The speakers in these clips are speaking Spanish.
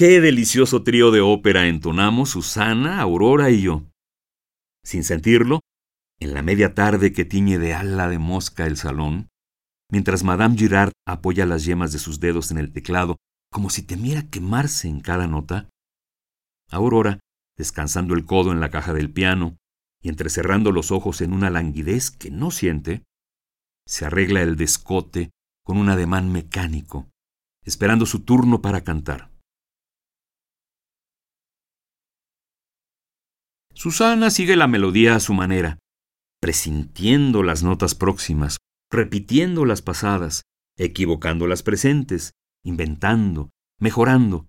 Qué delicioso trío de ópera entonamos Susana, Aurora y yo. Sin sentirlo, en la media tarde que tiñe de ala de mosca el salón, mientras Madame Girard apoya las yemas de sus dedos en el teclado como si temiera quemarse en cada nota, Aurora, descansando el codo en la caja del piano y entrecerrando los ojos en una languidez que no siente, se arregla el descote con un ademán mecánico, esperando su turno para cantar. Susana sigue la melodía a su manera, presintiendo las notas próximas, repitiendo las pasadas, equivocando las presentes, inventando, mejorando.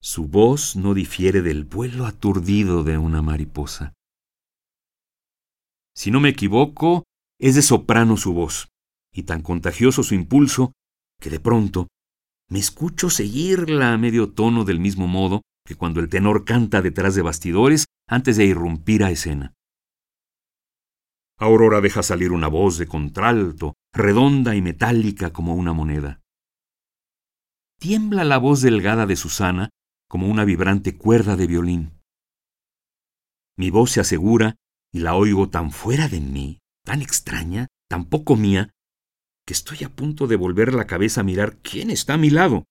Su voz no difiere del vuelo aturdido de una mariposa. Si no me equivoco, es de soprano su voz, y tan contagioso su impulso, que de pronto me escucho seguirla a medio tono del mismo modo que cuando el tenor canta detrás de bastidores antes de irrumpir a escena. Aurora deja salir una voz de contralto, redonda y metálica como una moneda. Tiembla la voz delgada de Susana como una vibrante cuerda de violín. Mi voz se asegura y la oigo tan fuera de mí, tan extraña, tan poco mía, que estoy a punto de volver la cabeza a mirar quién está a mi lado.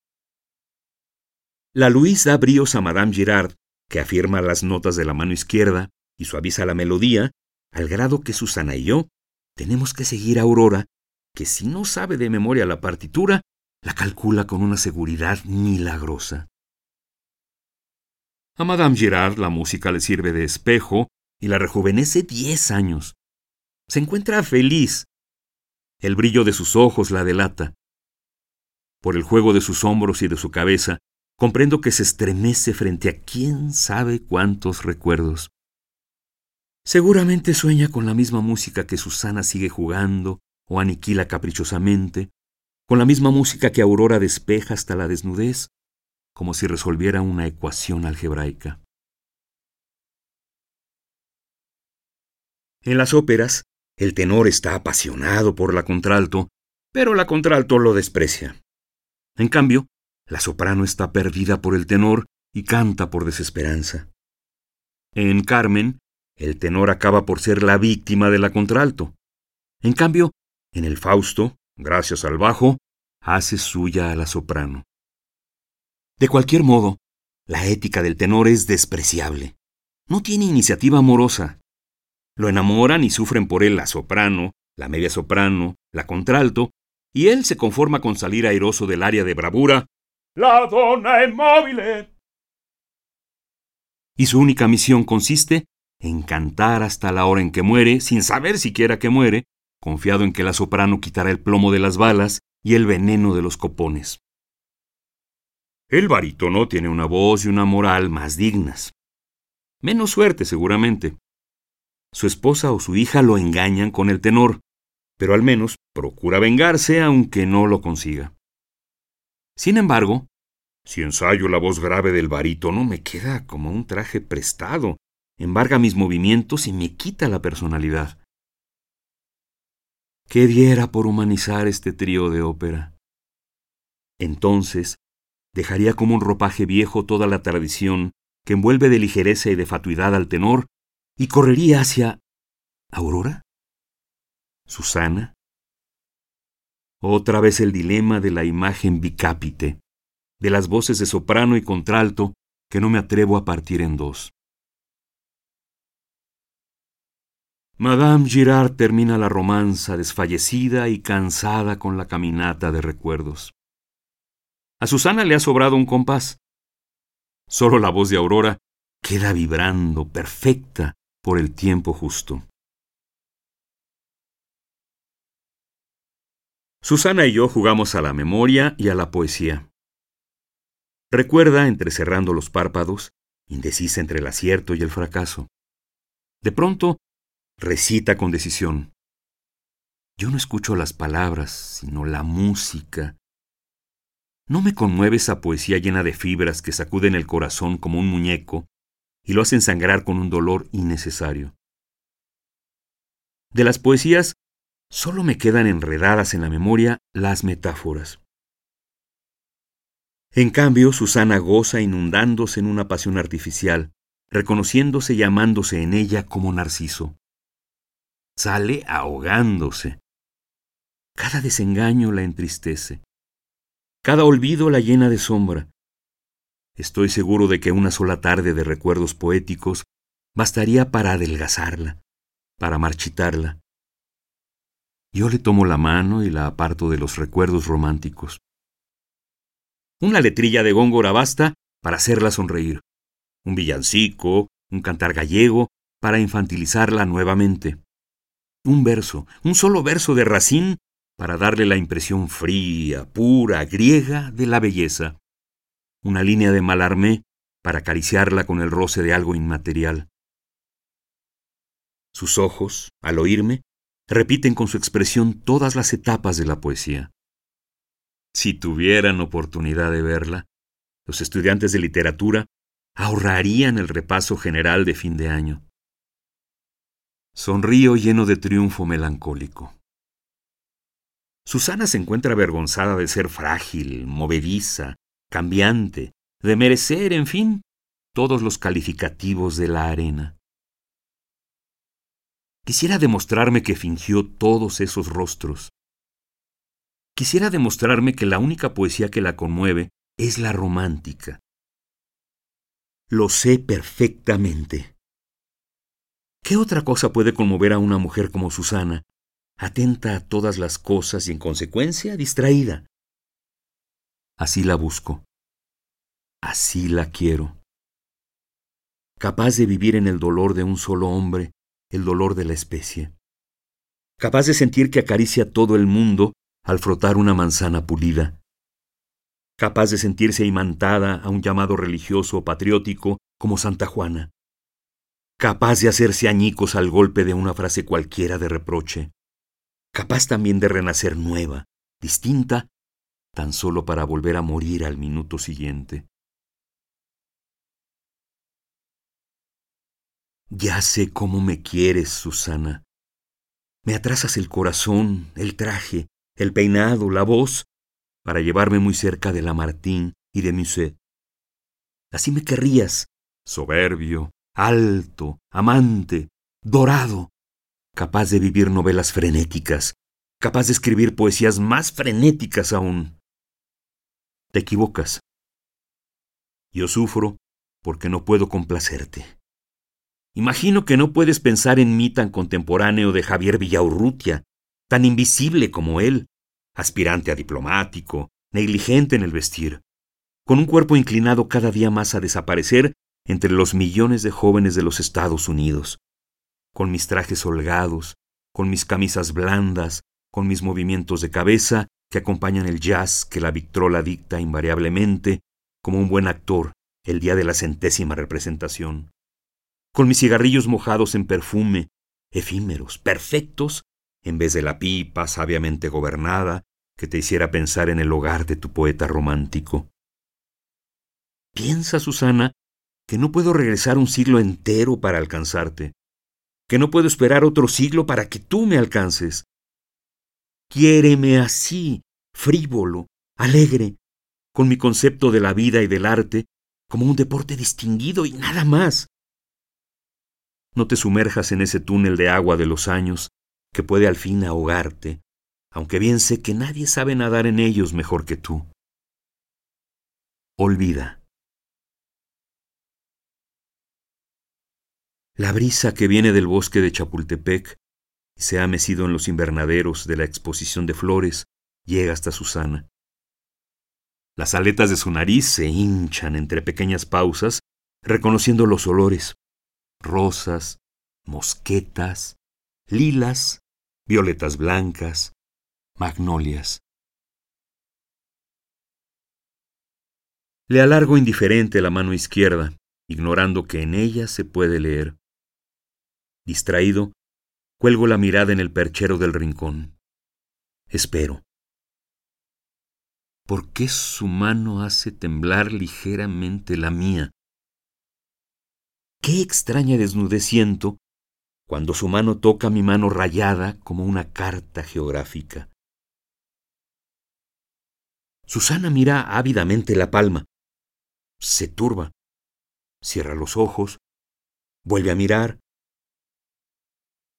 La Luis da bríos a Madame Girard, que afirma las notas de la mano izquierda y suaviza la melodía, al grado que Susana y yo tenemos que seguir a Aurora, que si no sabe de memoria la partitura, la calcula con una seguridad milagrosa. A Madame Girard la música le sirve de espejo y la rejuvenece diez años. Se encuentra feliz. El brillo de sus ojos la delata. Por el juego de sus hombros y de su cabeza, comprendo que se estremece frente a quién sabe cuántos recuerdos. Seguramente sueña con la misma música que Susana sigue jugando o aniquila caprichosamente, con la misma música que Aurora despeja hasta la desnudez, como si resolviera una ecuación algebraica. En las óperas, el tenor está apasionado por la contralto, pero la contralto lo desprecia. En cambio, la soprano está perdida por el tenor y canta por desesperanza. En Carmen, el tenor acaba por ser la víctima de la contralto. En cambio, en el Fausto, gracias al bajo, hace suya a la soprano. De cualquier modo, la ética del tenor es despreciable. No tiene iniciativa amorosa. Lo enamoran y sufren por él la soprano, la media soprano, la contralto, y él se conforma con salir airoso del área de bravura la donna è móvil. Y su única misión consiste en cantar hasta la hora en que muere, sin saber siquiera que muere, confiado en que la soprano quitará el plomo de las balas y el veneno de los copones. El barítono tiene una voz y una moral más dignas. Menos suerte, seguramente. Su esposa o su hija lo engañan con el tenor, pero al menos procura vengarse aunque no lo consiga. Sin embargo, si ensayo la voz grave del barítono, me queda como un traje prestado, embarga mis movimientos y me quita la personalidad. ¿Qué diera por humanizar este trío de ópera? Entonces, dejaría como un ropaje viejo toda la tradición que envuelve de ligereza y de fatuidad al tenor y correría hacia Aurora, Susana, otra vez el dilema de la imagen bicápite, de las voces de soprano y contralto que no me atrevo a partir en dos. Madame Girard termina la romanza desfallecida y cansada con la caminata de recuerdos. A Susana le ha sobrado un compás. Solo la voz de Aurora queda vibrando, perfecta, por el tiempo justo. Susana y yo jugamos a la memoria y a la poesía. Recuerda, entrecerrando los párpados, indecisa entre el acierto y el fracaso. De pronto, recita con decisión. Yo no escucho las palabras, sino la música. ¿No me conmueve esa poesía llena de fibras que sacuden el corazón como un muñeco y lo hacen sangrar con un dolor innecesario? De las poesías, solo me quedan enredadas en la memoria las metáforas. En cambio, Susana goza inundándose en una pasión artificial, reconociéndose y amándose en ella como Narciso. Sale ahogándose. Cada desengaño la entristece. Cada olvido la llena de sombra. Estoy seguro de que una sola tarde de recuerdos poéticos bastaría para adelgazarla, para marchitarla. Yo le tomo la mano y la aparto de los recuerdos románticos. Una letrilla de góngora basta para hacerla sonreír. Un villancico, un cantar gallego, para infantilizarla nuevamente. Un verso, un solo verso de Racine para darle la impresión fría, pura, griega de la belleza. Una línea de Malarmé para acariciarla con el roce de algo inmaterial. Sus ojos, al oírme, repiten con su expresión todas las etapas de la poesía. Si tuvieran oportunidad de verla, los estudiantes de literatura ahorrarían el repaso general de fin de año. Sonrío lleno de triunfo melancólico. Susana se encuentra avergonzada de ser frágil, movediza, cambiante, de merecer, en fin, todos los calificativos de la arena. Quisiera demostrarme que fingió todos esos rostros, quisiera demostrarme que la única poesía que la conmueve es la romántica. Lo sé perfectamente. ¿Qué otra cosa puede conmover a una mujer como Susana, atenta a todas las cosas y en consecuencia distraída? Así la busco. Así la quiero. Capaz de vivir en el dolor de un solo hombre, el dolor de la especie. Capaz de sentir que acaricia todo el mundo al frotar una manzana pulida. Capaz de sentirse imantada a un llamado religioso o patriótico como Santa Juana. Capaz de hacerse añicos al golpe de una frase cualquiera de reproche. Capaz también de renacer nueva, distinta, tan solo para volver a morir al minuto siguiente. Ya sé cómo me quieres, Susana. Me atrasas el corazón, el traje, el peinado, la voz, para llevarme muy cerca de Lamartine y de Musset. Así me querrías, soberbio, alto, amante, dorado, capaz de vivir novelas frenéticas, capaz de escribir poesías más frenéticas aún. Te equivocas. Yo sufro porque no puedo complacerte. Imagino que no puedes pensar en mí tan contemporáneo de Javier Villaurrutia, tan invisible como él, aspirante a diplomático, negligente en el vestir, con un cuerpo inclinado cada día más a desaparecer entre los millones de jóvenes de los Estados Unidos, con mis trajes holgados, con mis camisas blandas, con mis movimientos de cabeza que acompañan el jazz que la Victrola dicta invariablemente, como un buen actor el día de la centésima representación, con mis cigarrillos mojados en perfume, efímeros, perfectos, en vez de la pipa sabiamente gobernada que te hiciera pensar en el hogar de tu poeta romántico. Piensa, Susana, que no puedo regresar un siglo entero para alcanzarte, que no puedo esperar otro siglo para que tú me alcances. Quiéreme así, frívolo, alegre, con mi concepto de la vida y del arte como un deporte distinguido y nada más. No te sumerjas en ese túnel de agua de los años que puede al fin ahogarte, aunque bien sé que nadie sabe nadar en ellos mejor que tú. Olvida. La brisa que viene del bosque de Chapultepec y se ha mecido en los invernaderos de la exposición de flores llega hasta Susana. Las aletas de su nariz se hinchan entre pequeñas pausas, reconociendo los olores, rosas, mosquetas, lilas, violetas blancas, magnolias. Le alargo indiferente la mano izquierda, ignorando que en ella se puede leer. Distraído, cuelgo la mirada en el perchero del rincón. espero. ¿Por qué su mano hace temblar ligeramente la mía? Qué extraña desnudez siento cuando su mano toca mi mano rayada como una carta geográfica. Susana mira ávidamente la palma. Se turba. Cierra los ojos. Vuelve a mirar.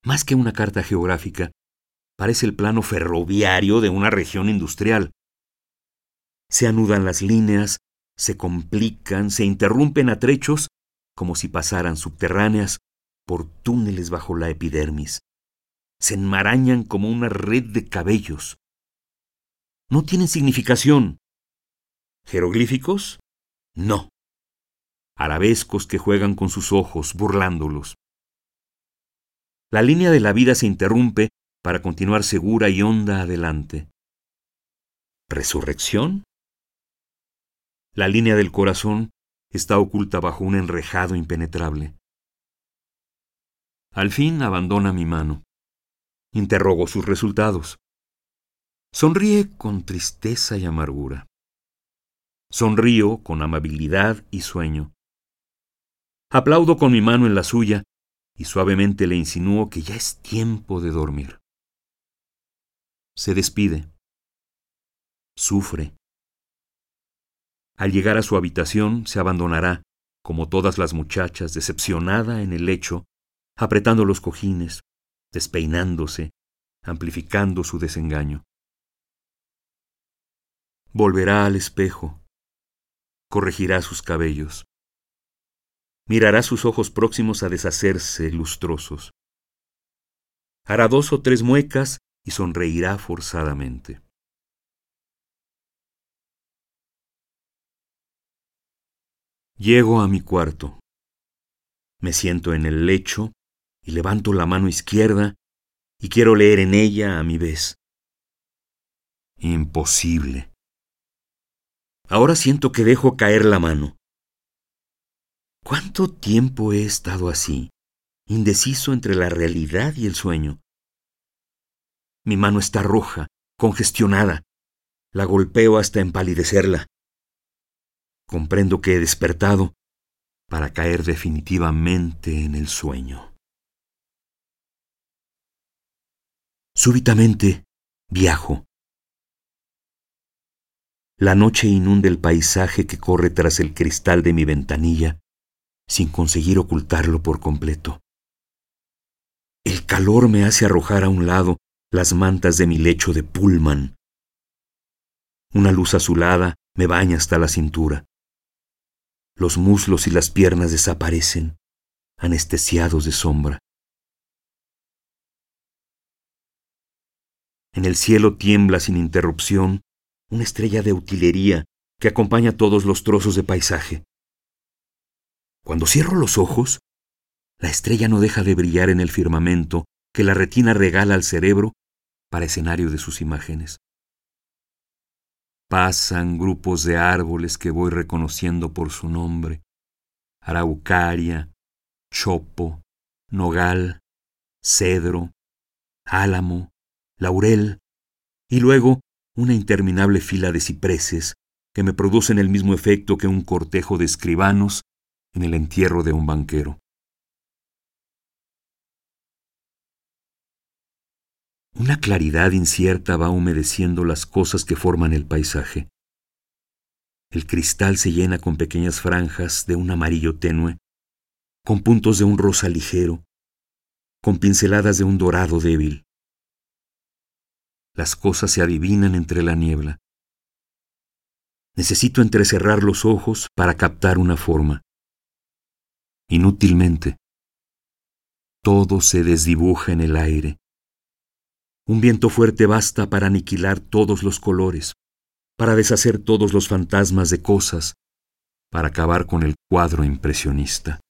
Más que una carta geográfica, parece el plano ferroviario de una región industrial. Se anudan las líneas, se complican, se interrumpen a trechos como si pasaran subterráneas por túneles bajo la epidermis. Se enmarañan como una red de cabellos. No tienen significación. ¿Jeroglíficos? No. Arabescos que juegan con sus ojos, burlándolos. La línea de la vida se interrumpe para continuar segura y honda adelante. ¿Resurrección? La línea del corazón está oculta bajo un enrejado impenetrable. Al fin abandona mi mano. Interrogo sus resultados. Sonríe con tristeza y amargura. Sonrío con amabilidad y sueño. Aplaudo con mi mano en la suya y suavemente le insinúo que ya es tiempo de dormir. Se despide. Sufre. Al llegar a su habitación se abandonará, como todas las muchachas, decepcionada en el lecho, apretando los cojines, despeinándose, amplificando su desengaño. Volverá al espejo, corregirá sus cabellos, mirará sus ojos próximos a deshacerse lustrosos, hará dos o tres muecas y sonreirá forzadamente. Llego a mi cuarto. Me siento en el lecho y levanto la mano izquierda y quiero leer en ella a mi vez. Imposible. Ahora siento que dejo caer la mano. ¿Cuánto tiempo he estado así, indeciso entre la realidad y el sueño? Mi mano está roja, congestionada. La golpeo hasta empalidecerla. Comprendo que he despertado para caer definitivamente en el sueño. Súbitamente viajo. La noche inunda el paisaje que corre tras el cristal de mi ventanilla sin conseguir ocultarlo por completo. El calor me hace arrojar a un lado las mantas de mi lecho de pullman. Una luz azulada me baña hasta la cintura. Los muslos y las piernas desaparecen, anestesiados de sombra. En el cielo tiembla sin interrupción una estrella de utilería que acompaña todos los trozos de paisaje. Cuando cierro los ojos, la estrella no deja de brillar en el firmamento que la retina regala al cerebro para escenario de sus imágenes. Pasan grupos de árboles que voy reconociendo por su nombre. Araucaria, chopo, nogal, cedro, álamo, laurel, y luego una interminable fila de cipreses que me producen el mismo efecto que un cortejo de escribanos en el entierro de un banquero. Una claridad incierta va humedeciendo las cosas que forman el paisaje. El cristal se llena con pequeñas franjas de un amarillo tenue, con puntos de un rosa ligero, con pinceladas de un dorado débil. Las cosas se adivinan entre la niebla. Necesito entrecerrar los ojos para captar una forma. Inútilmente. Todo se desdibuja en el aire un viento fuerte basta para aniquilar todos los colores, para deshacer todos los fantasmas de cosas, para acabar con el cuadro impresionista.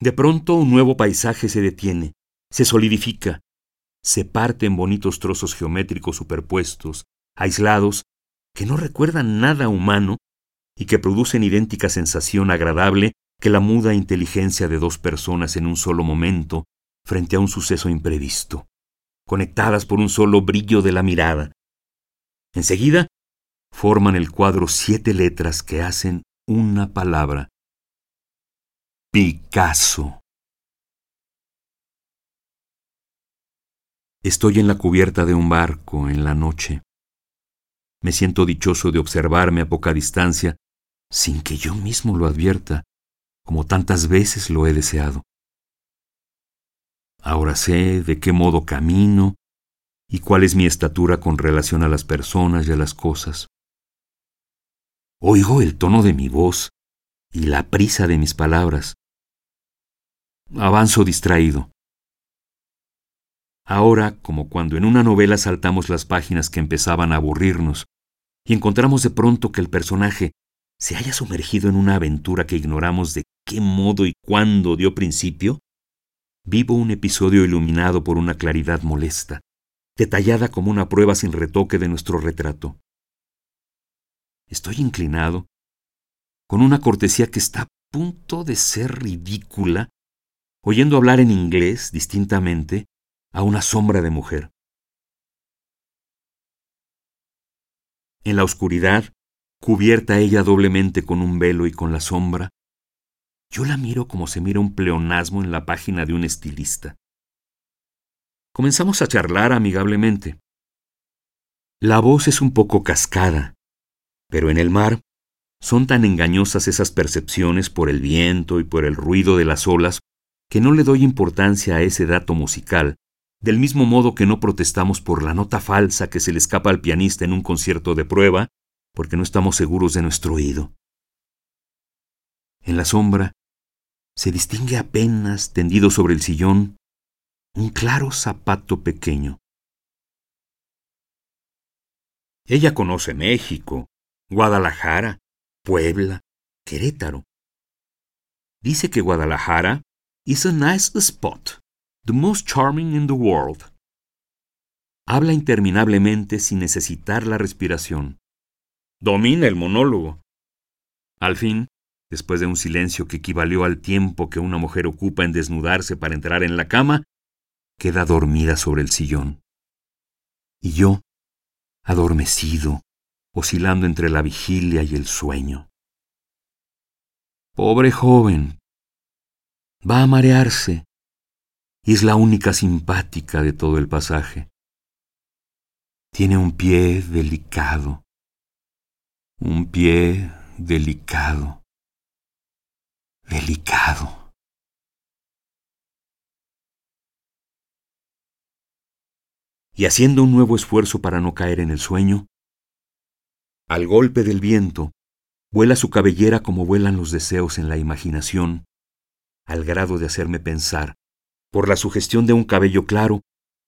De pronto un nuevo paisaje se detiene, se solidifica, se parte en bonitos trozos geométricos superpuestos, aislados, que no recuerdan nada humano y que producen idéntica sensación agradable que la muda inteligencia de dos personas en un solo momento frente a un suceso imprevisto. conectadas por un solo brillo de la mirada. Enseguida, forman el cuadro siete letras que hacen una palabra. Picasso. Estoy en la cubierta de un barco en la noche. Me siento dichoso de observarme a poca distancia sin que yo mismo lo advierta, como tantas veces lo he deseado. Ahora sé de qué modo camino y cuál es mi estatura con relación a las personas y a las cosas. Oigo el tono de mi voz y la prisa de mis palabras. Avanzo distraído. Ahora, como cuando en una novela saltamos las páginas que empezaban a aburrirnos y encontramos de pronto que el personaje se haya sumergido en una aventura que ignoramos de qué modo y cuándo dio principio, vivo un episodio iluminado por una claridad molesta, detallada como una prueba sin retoque de nuestro retrato. Estoy inclinado, con una cortesía que está a punto de ser ridícula, oyendo hablar en inglés distintamente a una sombra de mujer. En la oscuridad, cubierta ella doblemente con un velo y con la sombra, yo la miro como se mira un pleonasmo en la página de un estilista. Comenzamos a charlar amigablemente. La voz es un poco cascada, pero en el mar son tan engañosas esas percepciones por el viento y por el ruido de las olas que no le doy importancia a ese dato musical, del mismo modo que no protestamos por la nota falsa que se le escapa al pianista en un concierto de prueba, porque no estamos seguros de nuestro oído. En la sombra se distingue apenas, tendido sobre el sillón, un claro zapato pequeño. Ella conoce México, Guadalajara, Puebla, Querétaro. Dice que Guadalajara is a nice spot, the most charming in the world. Habla interminablemente sin necesitar la respiración. Domina el monólogo. Al fin, después de un silencio que equivalió al tiempo que una mujer ocupa en desnudarse para entrar en la cama, queda dormida sobre el sillón. Y yo, adormecido, oscilando entre la vigilia y el sueño. Pobre joven. Va a marearse, y es la única simpática de todo el pasaje. Tiene un pie delicado, un pie delicado, delicado. Y haciendo un nuevo esfuerzo para no caer en el sueño, al golpe del viento, vuela su cabellera como vuelan los deseos en la imaginación, al grado de hacerme pensar, por la sugestión de un cabello claro,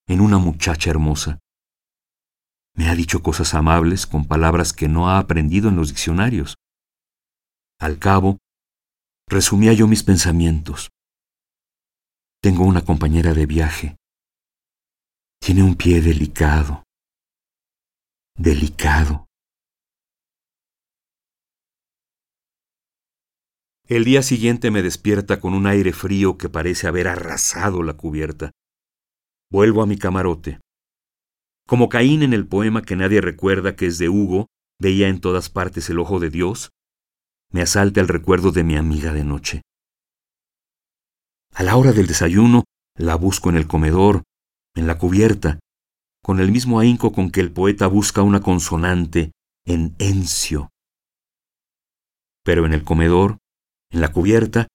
en una muchacha hermosa. Me ha dicho cosas amables con palabras que no ha aprendido en los diccionarios. Al cabo, resumía yo mis pensamientos. Tengo una compañera de viaje. Tiene un pie delicado. Delicado. El día siguiente me despierta con un aire frío que parece haber arrasado la cubierta. Vuelvo a mi camarote. Como Caín en el poema que nadie recuerda que es de Hugo, veía en todas partes el ojo de Dios, me asalta el recuerdo de mi amiga de noche. A la hora del desayuno, la busco en el comedor, en la cubierta, con el mismo ahínco con que el poeta busca una consonante en encio. Pero en el comedor, en la cubierta,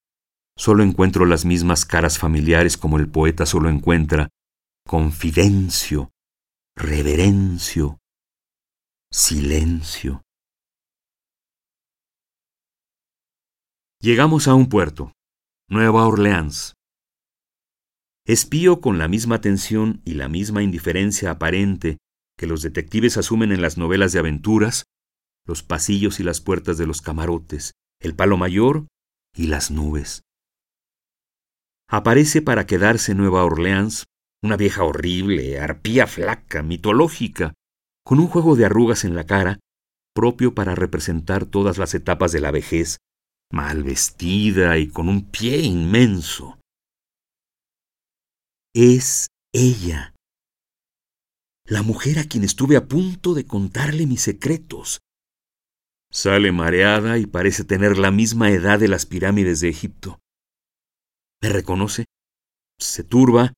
solo encuentro las mismas caras familiares como el poeta solo encuentra confidencio, reverencio, silencio. Llegamos a un puerto, Nueva Orleans. Espío con la misma atención y la misma indiferencia aparente que los detectives asumen en las novelas de aventuras, los pasillos y las puertas de los camarotes, el palo mayor y las nubes. Aparece para quedarse Nueva Orleans una vieja horrible, arpía flaca, mitológica, con un juego de arrugas en la cara, propio para representar todas las etapas de la vejez, mal vestida y con un pie inmenso. Es ella, la mujer a quien estuve a punto de contarle mis secretos. Sale mareada y parece tener la misma edad de las pirámides de Egipto. Me reconoce, se turba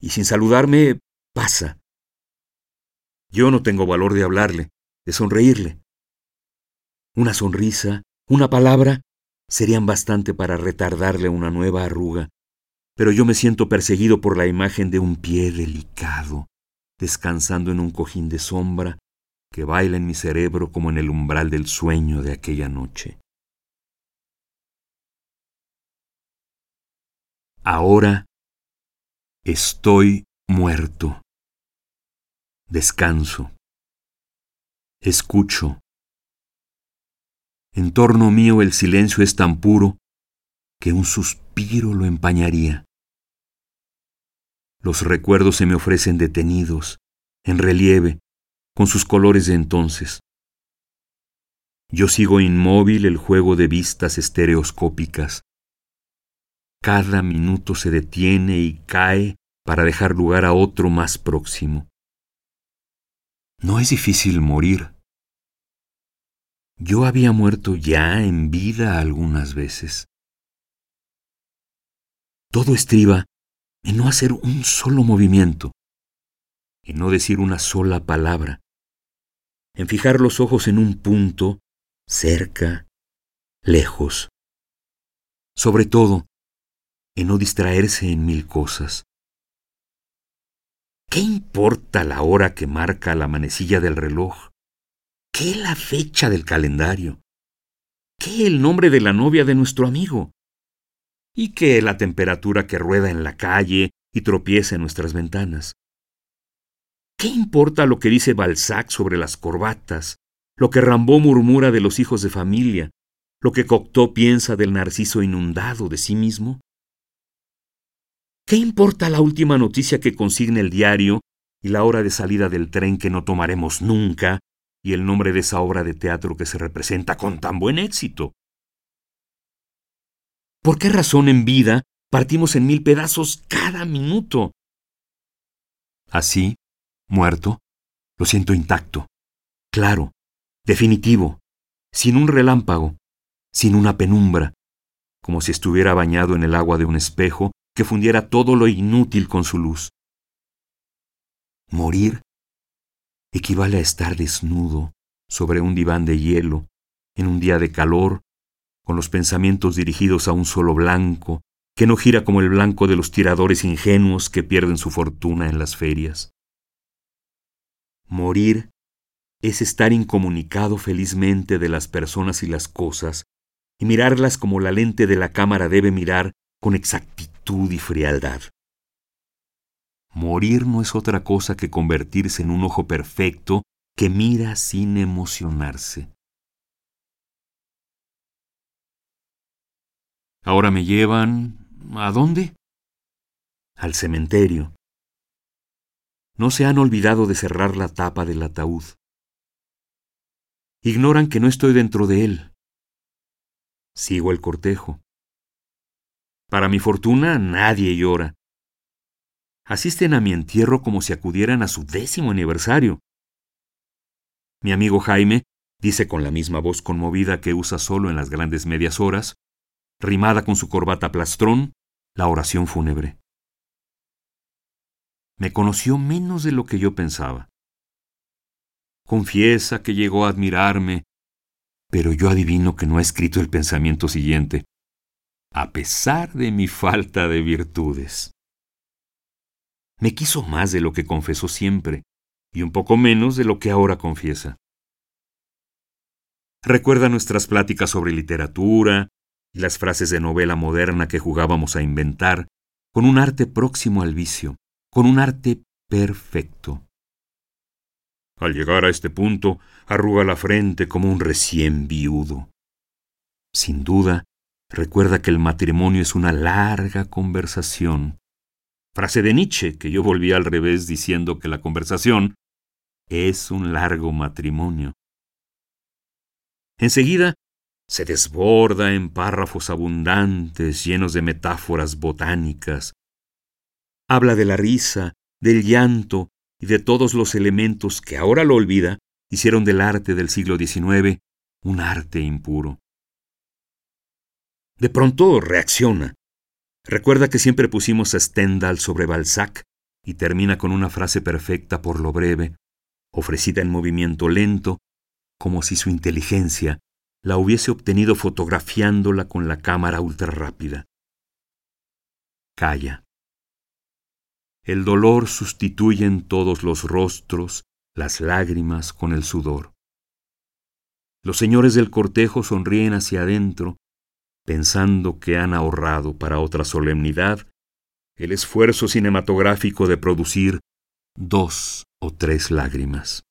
y sin saludarme pasa. Yo no tengo valor de hablarle, de sonreírle. Una sonrisa, una palabra, serían bastante para retardarle una nueva arruga, pero yo me siento perseguido por la imagen de un pie delicado, descansando en un cojín de sombra que baila en mi cerebro como en el umbral del sueño de aquella noche. Ahora estoy muerto. Descanso. Escucho. En torno mío el silencio es tan puro que un suspiro lo empañaría. Los recuerdos se me ofrecen detenidos, en relieve, con sus colores de entonces. Yo sigo inmóvil el juego de vistas estereoscópicas. Cada minuto se detiene y cae para dejar lugar a otro más próximo. No es difícil morir. Yo había muerto ya en vida algunas veces. Todo estriba en no hacer un solo movimiento, en no decir una sola palabra, en fijar los ojos en un punto, cerca, lejos. Sobre todo, en no distraerse en mil cosas. ¿Qué importa la hora que marca la manecilla del reloj? ¿Qué la fecha del calendario? ¿Qué el nombre de la novia de nuestro amigo? ¿Y qué la temperatura que rueda en la calle y tropieza en nuestras ventanas? ¿Qué importa lo que dice Balzac sobre las corbatas, lo que Rambó murmura de los hijos de familia, lo que Cocteau piensa del narciso inundado de sí mismo? ¿Qué importa la última noticia que consigne el diario y la hora de salida del tren que no tomaremos nunca y el nombre de esa obra de teatro que se representa con tan buen éxito? ¿Por qué razón en vida partimos en mil pedazos cada minuto? Así, muerto, lo siento intacto, claro, definitivo, sin un relámpago, sin una penumbra, como si estuviera bañado en el agua de un espejo que fundiera todo lo inútil con su luz. Morir equivale a estar desnudo sobre un diván de hielo, en un día de calor, con los pensamientos dirigidos a un solo blanco, que no gira como el blanco de los tiradores ingenuos que pierden su fortuna en las ferias. Morir es estar incomunicado felizmente de las personas y las cosas, y mirarlas como la lente de la cámara debe mirar con exactitud y frialdad. Morir no es otra cosa que convertirse en un ojo perfecto que mira sin emocionarse. Ahora me llevan... ¿A dónde? Al cementerio. No se han olvidado de cerrar la tapa del ataúd. Ignoran que no estoy dentro de él. Sigo el cortejo. Para mi fortuna, nadie llora. Asisten a mi entierro como si acudieran a su décimo aniversario. Mi amigo Jaime dice con la misma voz conmovida que usa solo en las grandes medias horas, rimada con su corbata plastrón, la oración fúnebre. Me conoció menos de lo que yo pensaba. Confiesa que llegó a admirarme, pero yo adivino que no ha escrito el pensamiento siguiente a pesar de mi falta de virtudes. Me quiso más de lo que confesó siempre, y un poco menos de lo que ahora confiesa. Recuerda nuestras pláticas sobre literatura y las frases de novela moderna que jugábamos a inventar, con un arte próximo al vicio, con un arte perfecto. Al llegar a este punto, arruga la frente como un recién viudo. Sin duda, Recuerda que el matrimonio es una larga conversación. Frase de Nietzsche, que yo volví al revés diciendo que la conversación es un largo matrimonio. Enseguida se desborda en párrafos abundantes llenos de metáforas botánicas. Habla de la risa, del llanto y de todos los elementos que ahora lo olvida, hicieron del arte del siglo XIX un arte impuro. De pronto reacciona. Recuerda que siempre pusimos a Stendhal sobre Balzac y termina con una frase perfecta por lo breve, ofrecida en movimiento lento, como si su inteligencia la hubiese obtenido fotografiándola con la cámara ultra rápida. Calla. El dolor sustituye en todos los rostros las lágrimas con el sudor. Los señores del cortejo sonríen hacia adentro, pensando que han ahorrado para otra solemnidad el esfuerzo cinematográfico de producir dos o tres lágrimas.